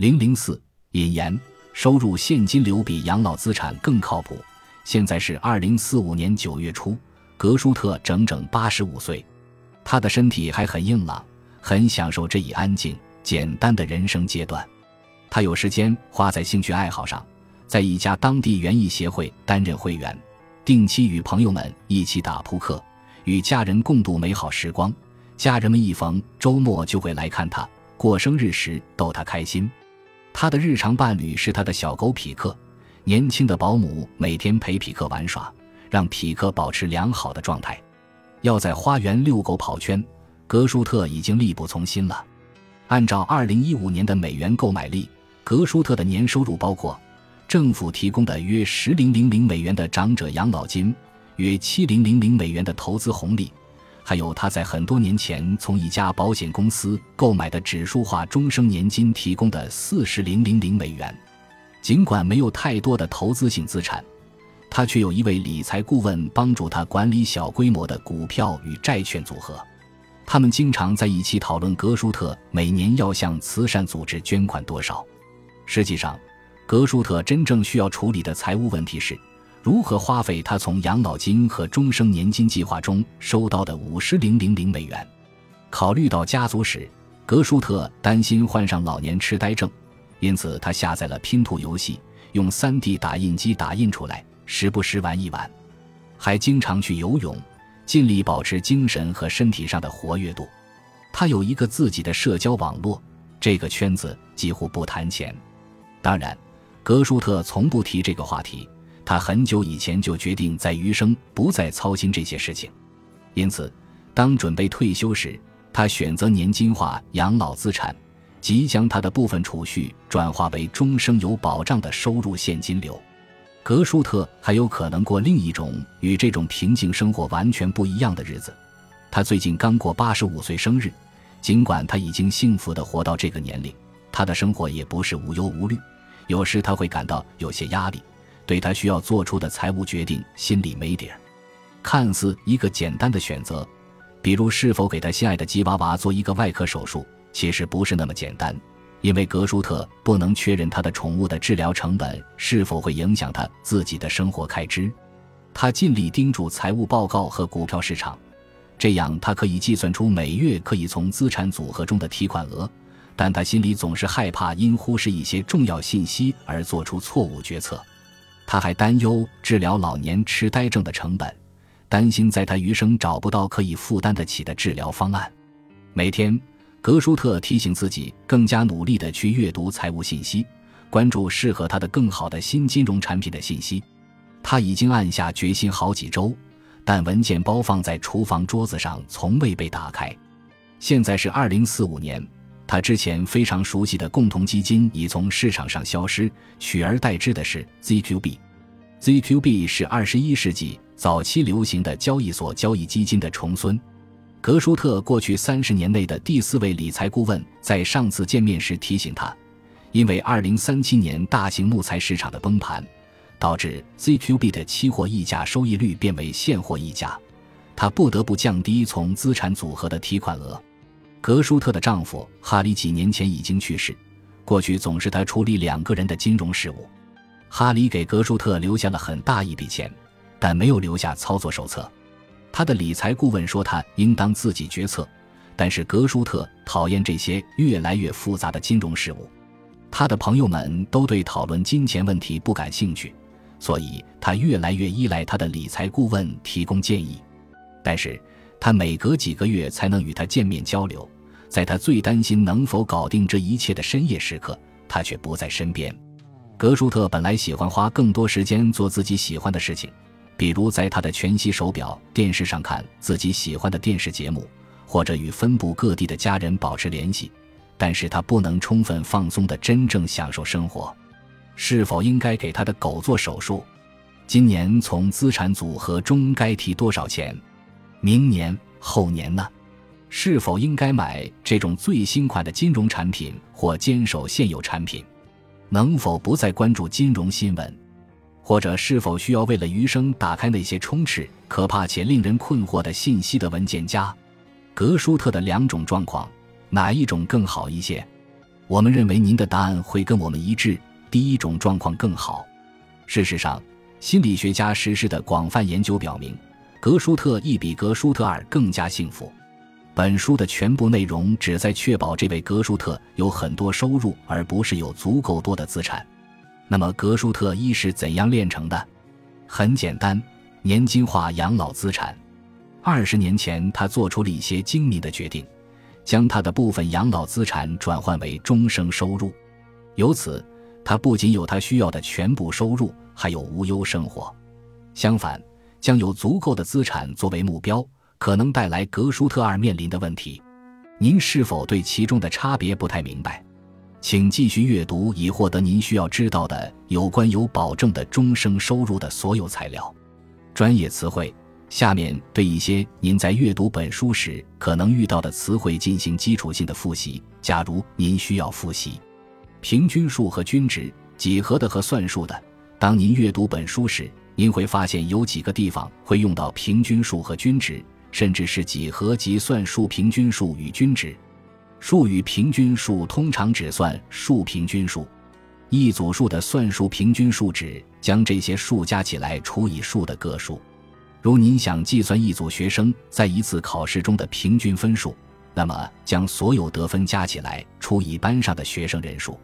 零零四引言：收入现金流比养老资产更靠谱。现在是二零四五年九月初，格舒特整整八十五岁，他的身体还很硬朗，很享受这一安静简单的人生阶段。他有时间花在兴趣爱好上，在一家当地园艺协会担任会员，定期与朋友们一起打扑克，与家人共度美好时光。家人们一逢周末就会来看他，过生日时逗他开心。他的日常伴侣是他的小狗匹克。年轻的保姆每天陪匹克玩耍，让匹克保持良好的状态。要在花园遛狗跑圈，格舒特已经力不从心了。按照2015年的美元购买力，格舒特的年收入包括政府提供的约十零零零美元的长者养老金，约七零零零美元的投资红利，还有他在很多年前从一家保险公司购买的指数化终生年金提供的四十零零零美元。尽管没有太多的投资性资产，他却有一位理财顾问帮助他管理小规模的股票与债券组合。他们经常在一起讨论格舒特每年要向慈善组织捐款多少。实际上，格舒特真正需要处理的财务问题是如何花费他从养老金和终生年金计划中收到的五十零零零美元。考虑到家族史，格舒特担心患上老年痴呆症。因此，他下载了拼图游戏，用 3D 打印机打印出来，时不时玩一玩。还经常去游泳，尽力保持精神和身体上的活跃度。他有一个自己的社交网络，这个圈子几乎不谈钱。当然，格舒特从不提这个话题。他很久以前就决定在余生不再操心这些事情。因此，当准备退休时，他选择年金化养老资产。即将他的部分储蓄转化为终生有保障的收入现金流，格舒特还有可能过另一种与这种平静生活完全不一样的日子。他最近刚过八十五岁生日，尽管他已经幸福的活到这个年龄，他的生活也不是无忧无虑。有时他会感到有些压力，对他需要做出的财务决定心里没底儿。看似一个简单的选择，比如是否给他心爱的吉娃娃做一个外科手术。其实不是那么简单，因为格舒特不能确认他的宠物的治疗成本是否会影响他自己的生活开支。他尽力盯住财务报告和股票市场，这样他可以计算出每月可以从资产组合中的提款额。但他心里总是害怕因忽视一些重要信息而做出错误决策。他还担忧治疗老年痴呆症的成本，担心在他余生找不到可以负担得起的治疗方案。每天。格舒特提醒自己，更加努力地去阅读财务信息，关注适合他的更好的新金融产品的信息。他已经暗下决心好几周，但文件包放在厨房桌子上，从未被打开。现在是二零四五年，他之前非常熟悉的共同基金已从市场上消失，取而代之的是 ZQB。ZQB 是二十一世纪早期流行的交易所交易基金的重孙。格舒特过去三十年内的第四位理财顾问在上次见面时提醒他，因为二零三七年大型木材市场的崩盘，导致 ZQB 的期货溢价收益率变为现货溢价，他不得不降低从资产组合的提款额。格舒特的丈夫哈里几年前已经去世，过去总是他处理两个人的金融事务。哈里给格舒特留下了很大一笔钱，但没有留下操作手册。他的理财顾问说，他应当自己决策，但是格舒特讨厌这些越来越复杂的金融事务。他的朋友们都对讨论金钱问题不感兴趣，所以他越来越依赖他的理财顾问提供建议。但是他每隔几个月才能与他见面交流，在他最担心能否搞定这一切的深夜时刻，他却不在身边。格舒特本来喜欢花更多时间做自己喜欢的事情。比如在他的全息手表电视上看自己喜欢的电视节目，或者与分布各地的家人保持联系，但是他不能充分放松的真正享受生活。是否应该给他的狗做手术？今年从资产组合中该提多少钱？明年后年呢？是否应该买这种最新款的金融产品或坚守现有产品？能否不再关注金融新闻？或者是否需要为了余生打开那些充斥可怕且令人困惑的信息的文件夹？格舒特的两种状况，哪一种更好一些？我们认为您的答案会跟我们一致。第一种状况更好。事实上，心理学家实施的广泛研究表明，格舒特亦比格舒特尔更加幸福。本书的全部内容旨在确保这位格舒特有很多收入，而不是有足够多的资产。那么，格舒特一是怎样炼成的？很简单，年金化养老资产。二十年前，他做出了一些精明的决定，将他的部分养老资产转换为终生收入，由此，他不仅有他需要的全部收入，还有无忧生活。相反，将有足够的资产作为目标，可能带来格舒特二面临的问题。您是否对其中的差别不太明白？请继续阅读，以获得您需要知道的有关有保证的终生收入的所有材料。专业词汇。下面对一些您在阅读本书时可能遇到的词汇进行基础性的复习。假如您需要复习平均数和均值、几何的和算术的，当您阅读本书时，您会发现有几个地方会用到平均数和均值，甚至是几何及算术平均数与均值。数与平均数通常只算数平均数，一组数的算术平均数指将这些数加起来除以数的个数。如您想计算一组学生在一次考试中的平均分数，那么将所有得分加起来除以班上的学生人数，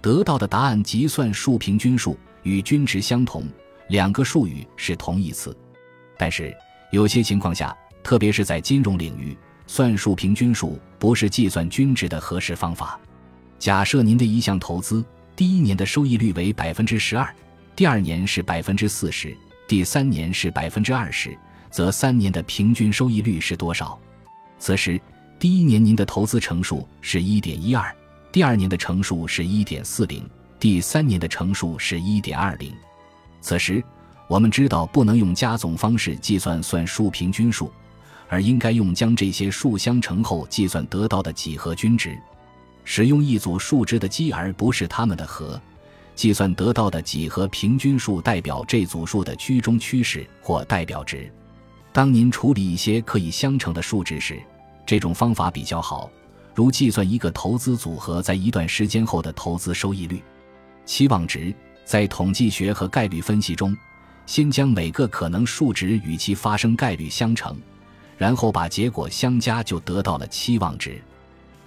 得到的答案即算数平均数与均值相同，两个术语是同义词。但是有些情况下，特别是在金融领域。算术平均数不是计算均值的合适方法。假设您的一项投资第一年的收益率为百分之十二，第二年是百分之四十，第三年是百分之二十，则三年的平均收益率是多少？此时，第一年您的投资乘数是一点一二，第二年的乘数是一点四零，第三年的乘数是一点二零。此时，我们知道不能用加总方式计算算术平均数。而应该用将这些数相乘后计算得到的几何均值，使用一组数值的积而不是它们的和，计算得到的几何平均数代表这组数的居中趋势或代表值。当您处理一些可以相乘的数值时，这种方法比较好，如计算一个投资组合在一段时间后的投资收益率。期望值在统计学和概率分析中，先将每个可能数值与其发生概率相乘。然后把结果相加，就得到了期望值。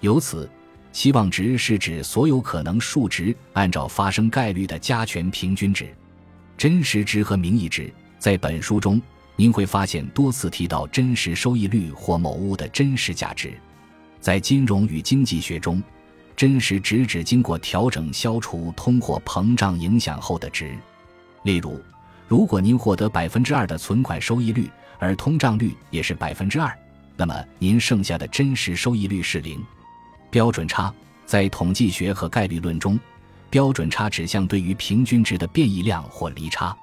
由此，期望值是指所有可能数值按照发生概率的加权平均值。真实值和名义值，在本书中您会发现多次提到真实收益率或某物的真实价值。在金融与经济学中，真实值指经过调整、消除通货膨胀影响后的值。例如，如果您获得百分之二的存款收益率。而通胀率也是百分之二，那么您剩下的真实收益率是零。标准差在统计学和概率论中，标准差指向对于平均值的变异量或离差。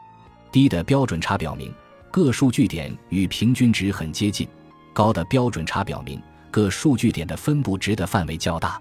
低的标准差表明各数据点与平均值很接近，高的标准差表明各数据点的分布值的范围较大。